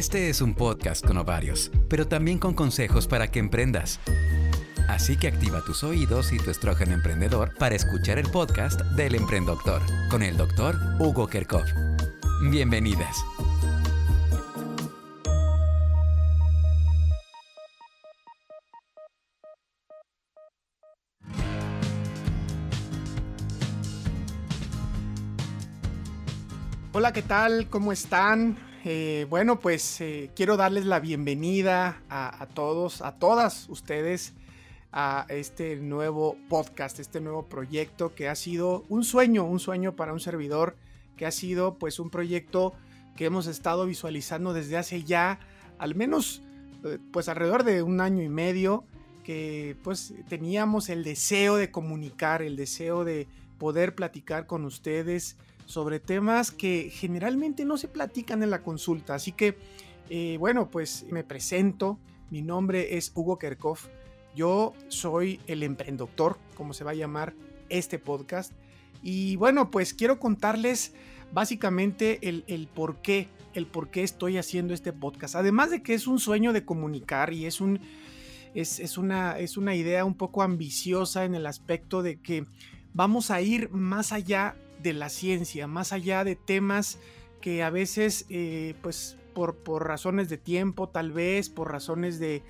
Este es un podcast con ovarios, pero también con consejos para que emprendas. Así que activa tus oídos y tu estrógeno emprendedor para escuchar el podcast del Emprendedor con el doctor Hugo Kerkov. Bienvenidas. Hola, ¿qué tal? ¿Cómo están? Eh, bueno, pues eh, quiero darles la bienvenida a, todos, a todas ustedes a este nuevo podcast, este nuevo proyecto que ha sido un sueño, un sueño para un servidor, que ha sido pues un proyecto que hemos estado visualizando desde hace ya al menos eh, pues alrededor de un año y medio que pues teníamos el deseo de comunicar, el deseo de poder platicar con ustedes sobre temas que generalmente no se platican en la consulta. Así que, eh, bueno, pues me presento. Mi nombre es Hugo Kerkhoff. Yo soy el emprendedor, como se va a llamar este podcast. Y bueno, pues quiero contarles básicamente el, por qué, el por qué estoy haciendo este podcast. Además de que es un sueño de comunicar y es un... Es, una, es una idea un poco ambiciosa en el aspecto de que vamos a ir más allá de la ciencia, más allá de temas que a veces, eh, pues por, por, razones de tiempo, tal vez, por razones de,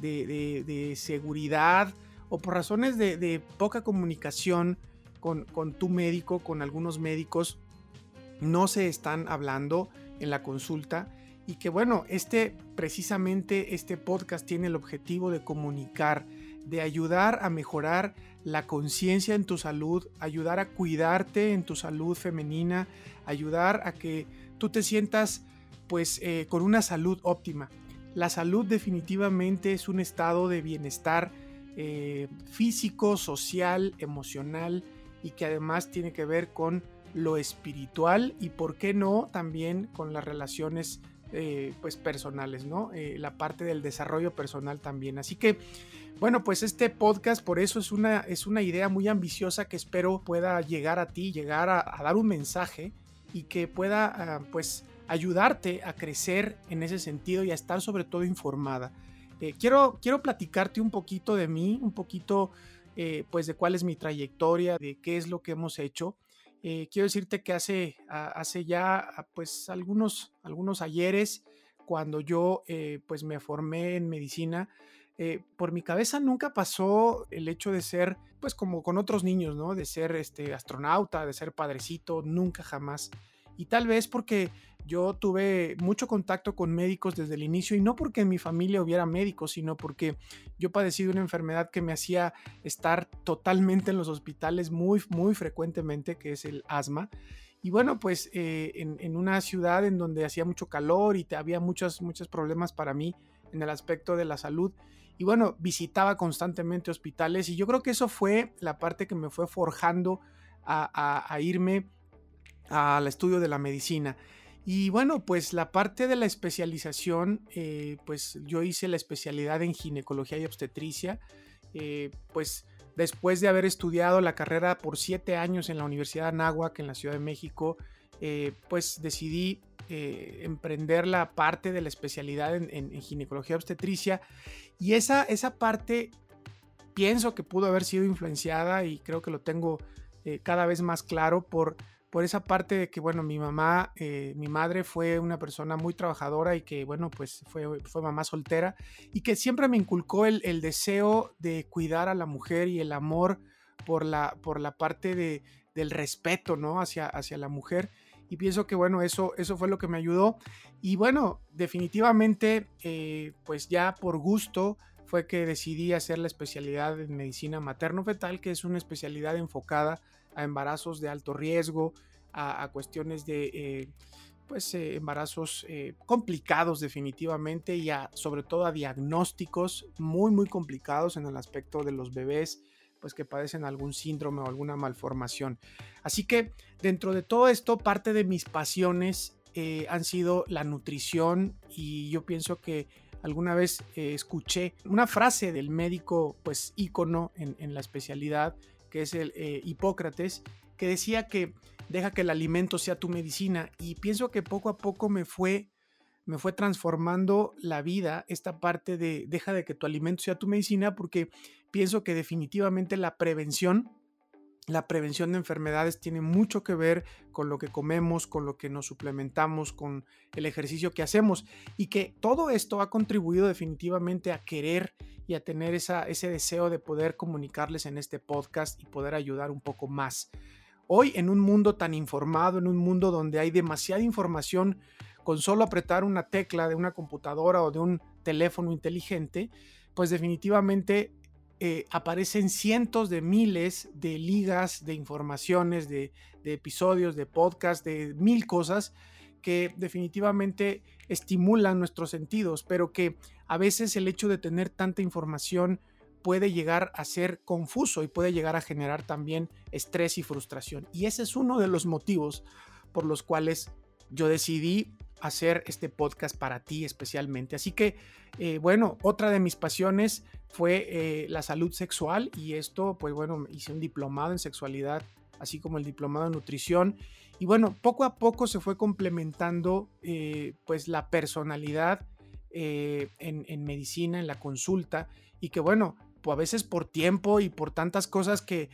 de, seguridad o por razones de, poca comunicación con, con, tu médico, con algunos médicos, no se están hablando en la consulta. Y que bueno, este precisamente este podcast tiene el objetivo de comunicar, de ayudar a mejorar la conciencia en tu salud, ayudar a cuidarte en tu salud femenina, ayudar a que tú te sientas pues eh, con una salud óptima. La salud definitivamente es un estado de bienestar eh, físico, social, emocional y que además tiene que ver con lo espiritual y por qué no también con las relaciones eh, pues personales, ¿no? la parte del desarrollo personal también. Así que bueno, pues este podcast por eso es una, es una idea muy ambiciosa que espero pueda llegar a ti, llegar a, dar un mensaje y que pueda ah, pues ayudarte a crecer en ese sentido y a estar sobre todo informada. Eh, quiero, quiero platicarte un poquito de mí, un poquito eh, pues de cuál es mi trayectoria, de qué es lo que hemos hecho. Eh, quiero decirte que hace, hace ya pues algunos, algunos ayeres, cuando yo pues me formé en medicina, eh, por mi cabeza nunca pasó el hecho de ser, pues como con otros niños, ¿no? De ser este astronauta, de ser padrecito, nunca jamás. Y tal vez porque yo tuve mucho contacto con médicos desde el inicio y no porque en mi familia hubiera médicos, sino porque yo padecí de una enfermedad que me hacía estar totalmente en los hospitales muy, muy frecuentemente, que es el asma. Y bueno, pues eh, en, una ciudad en donde hacía mucho calor y te, había muchos, muchos problemas para mí en el aspecto de la salud, y bueno, visitaba constantemente hospitales y yo creo que eso fue la parte que me fue forjando a, irme al estudio de la medicina. Y bueno, pues la parte de la especialización, eh, pues yo hice la especialidad en ginecología y obstetricia, eh, pues después de haber estudiado la carrera por siete años en la Universidad de Anáhuac en la Ciudad de México, eh, pues decidí emprender la parte de la especialidad en, ginecología obstetricia. Y esa, esa parte pienso que pudo haber sido influenciada y creo que lo tengo cada vez más claro por, por esa parte de que, bueno, mi mamá, eh, mi madre fue una persona muy trabajadora y que, bueno, pues fue, fue mamá soltera y que siempre me inculcó el, el deseo de cuidar a la mujer y el amor por la, por la parte de, del respeto, ¿no? Hacia, hacia la mujer y pienso que bueno, eso, eso fue lo que me ayudó. Y bueno, definitivamente, eh, pues ya por gusto fue que decidí hacer la especialidad en medicina materno-fetal, que es una especialidad enfocada a embarazos de alto riesgo, a, cuestiones de... Eh, pues eh, embarazos complicados definitivamente y sobre todo a diagnósticos muy muy complicados en el aspecto de los bebés pues que padecen algún síndrome o alguna malformación. Así que dentro de todo esto, parte de mis pasiones eh, han sido la nutrición y yo pienso que alguna vez eh, escuché una frase del médico pues ícono en, la especialidad que es el eh, Hipócrates que decía que deja que el alimento sea tu medicina. Y pienso que poco a poco me fue me fue transformando la vida esta parte de deja de que tu alimento sea tu medicina porque pienso que definitivamente la prevención la prevención de enfermedades tiene mucho que ver con lo que comemos, con lo que nos suplementamos, con el ejercicio que hacemos y que todo esto ha contribuido definitivamente a querer y a tener esa, ese deseo de poder comunicarles en este podcast y poder ayudar un poco más. Hoy en un mundo tan informado, en un mundo donde hay demasiada información, con solo apretar una tecla de una computadora o de un teléfono inteligente, pues definitivamente eh, aparecen cientos de miles de ligas de informaciones, de, episodios, de podcasts, de mil cosas que definitivamente estimulan nuestros sentidos, pero que a veces el hecho de tener tanta información puede llegar a ser confuso y puede llegar a generar también estrés y frustración. Y ese es uno de los motivos por los cuales yo decidí hacer este podcast para ti especialmente. Así que, eh, bueno, otra de mis pasiones fue eh, la salud sexual y esto, pues bueno, hice un diplomado en sexualidad, así como el diplomado en nutrición. Y bueno, poco a poco se fue complementando eh, pues la personalidad en, en medicina, en la consulta y que bueno, pues a veces por tiempo y por tantas cosas que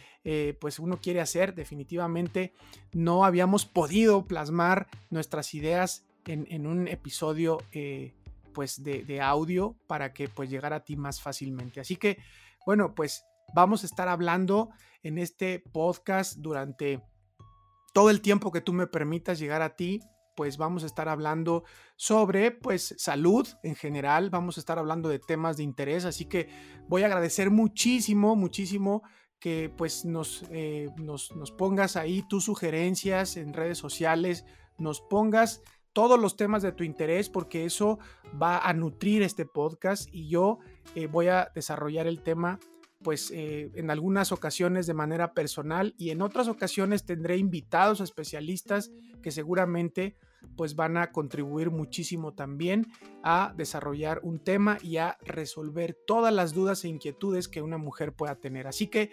pues uno quiere hacer, definitivamente no habíamos podido plasmar nuestras ideas en, un episodio eh, pues de, audio para que pues llegara a ti más fácilmente. Así que bueno, pues vamos a estar hablando en este podcast durante todo el tiempo que tú me permitas llegar a ti pues vamos a estar hablando sobre pues salud en general, vamos a estar hablando de temas de interés, así que voy a agradecer muchísimo, muchísimo que pues nos, eh, nos, nos pongas ahí tus sugerencias en redes sociales, nos pongas todos los temas de tu interés porque eso va a nutrir este podcast y yo eh, voy a desarrollar el tema pues eh, en algunas ocasiones de manera personal y en otras ocasiones tendré invitados especialistas que seguramente pues van a contribuir muchísimo también a desarrollar un tema y a resolver todas las dudas e inquietudes que una mujer pueda tener. Así que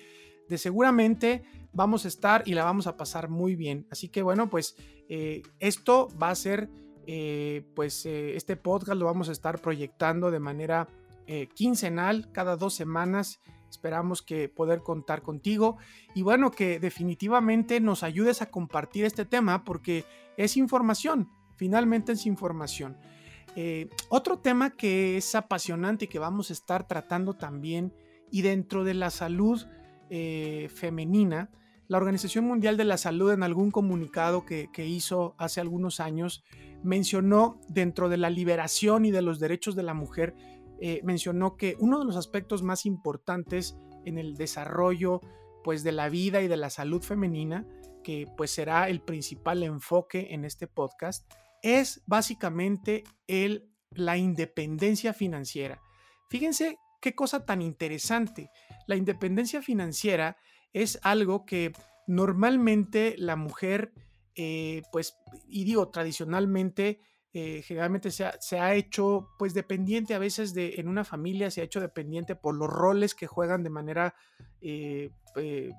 de seguramente vamos a estar y la vamos a pasar muy bien. Así que bueno, pues eh, esto va a ser, eh, pues eh, este podcast lo vamos a estar proyectando de manera quincenal, cada dos semanas. Esperamos que poder contar contigo y bueno, que definitivamente nos ayudes a compartir este tema porque es información, finalmente es información. otro tema que es apasionante y que vamos a estar tratando también y dentro de la salud, eh, femenina, la Organización Mundial de la Salud en algún comunicado que, hizo hace algunos años mencionó dentro de la liberación y de los derechos de la mujer, eh, mencionó que uno de los aspectos más importantes en el desarrollo pues de la vida y de la salud femenina, que pues será el principal enfoque en este podcast, es básicamente el, la independencia financiera. Fíjense qué cosa tan interesante. La independencia financiera es algo que normalmente la mujer, eh, pues, y digo, tradicionalmente, eh, generalmente se ha, hecho, pues, dependiente a veces de, en una familia se ha hecho dependiente por los roles que juegan de manera, eh,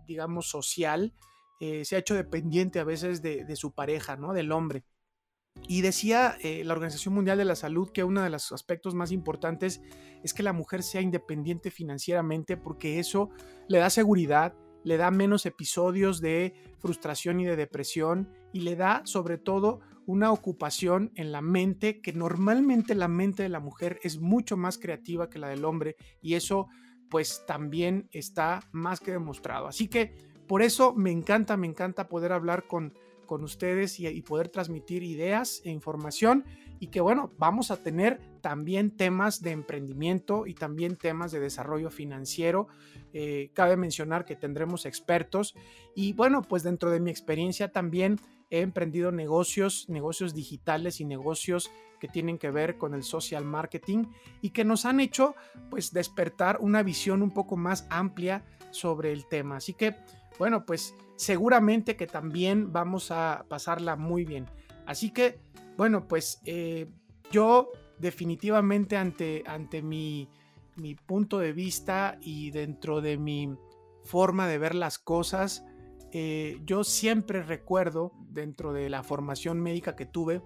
digamos, social. se ha hecho dependiente a veces de, de su pareja, ¿no? Del hombre. Y decía eh, la Organización Mundial de la Salud que uno de los aspectos más importantes es que la mujer sea independiente financieramente porque eso le da seguridad, le da menos episodios de frustración y de depresión y le da sobre todo una ocupación en la mente que normalmente la mente de la mujer es mucho más creativa que la del hombre y eso pues también está más que demostrado. Así que por eso me encanta, me encanta poder hablar con con ustedes y, poder transmitir ideas e información y que bueno, vamos a tener también temas de emprendimiento y también temas de desarrollo financiero. Eh, cabe mencionar que tendremos expertos y bueno, pues dentro de mi experiencia también he emprendido negocios, negocios digitales y negocios que tienen que ver con el social marketing y que nos han hecho pues despertar una visión un poco más amplia sobre el tema. Así que bueno, pues seguramente que también vamos a pasarla muy bien. Así que, bueno, pues eh, yo definitivamente ante, ante mi, mi punto de vista y dentro de mi forma de ver las cosas, eh, yo siempre recuerdo, dentro de la formación médica que tuve,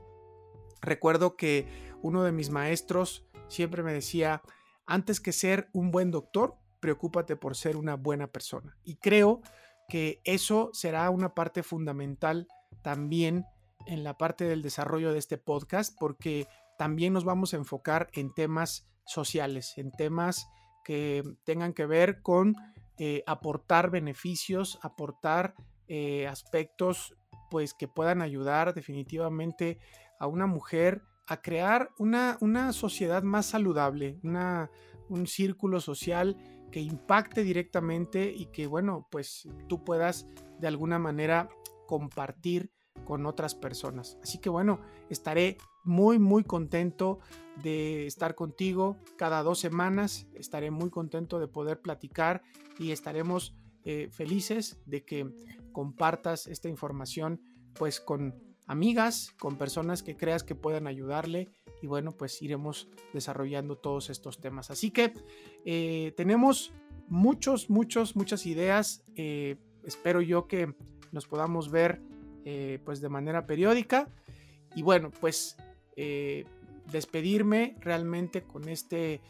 recuerdo que uno de mis maestros siempre me decía, antes que ser un buen doctor, preocúpate por ser una buena persona. Y creo que eso será una parte fundamental también en la parte del desarrollo de este podcast, porque también nos vamos a enfocar en temas sociales, en temas que tengan que ver con eh, aportar beneficios, aportar eh, aspectos pues que puedan ayudar definitivamente a una mujer a crear una, una sociedad más saludable, una, un círculo social que impacte directamente y que, bueno, pues tú puedas de alguna manera compartir con otras personas. Así que bueno, estaré muy, muy contento de estar contigo cada dos semanas. Estaré muy contento de poder platicar y estaremos eh, felices de que compartas esta información pues con amigas, con personas que creas que puedan ayudarle y bueno, pues iremos desarrollando todos estos temas. Así que eh, tenemos muchos, muchos, muchas ideas. Eh, espero yo que nos podamos ver eh, pues de manera periódica. Y bueno, pues despedirme realmente con este,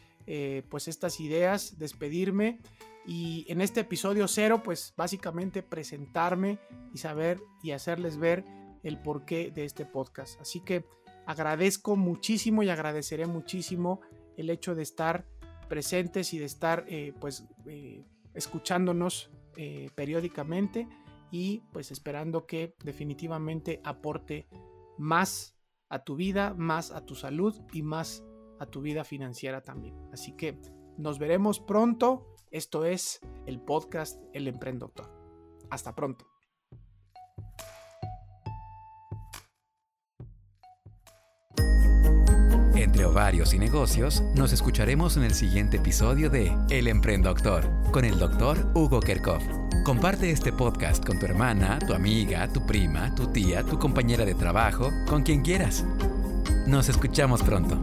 pues estas ideas, despedirme. Y en este episodio cero, pues básicamente presentarme y saber y hacerles ver el porqué de este podcast. Así que agradezco muchísimo y agradeceré muchísimo el hecho de estar presentes y de estar eh, pues eh, escuchándonos eh, periódicamente y pues esperando que definitivamente aporte más a tu vida, más a tu salud y más a tu vida financiera también. Así que nos veremos pronto. Esto es el podcast El Emprendedor. Hasta pronto. Entre ovarios y negocios, nos escucharemos en el siguiente episodio de El Emprendedor con el doctor Hugo Kerkhoff. Comparte este podcast con tu hermana, tu amiga, tu prima, tu tía, tu compañera de trabajo, con quien quieras. Nos escuchamos pronto.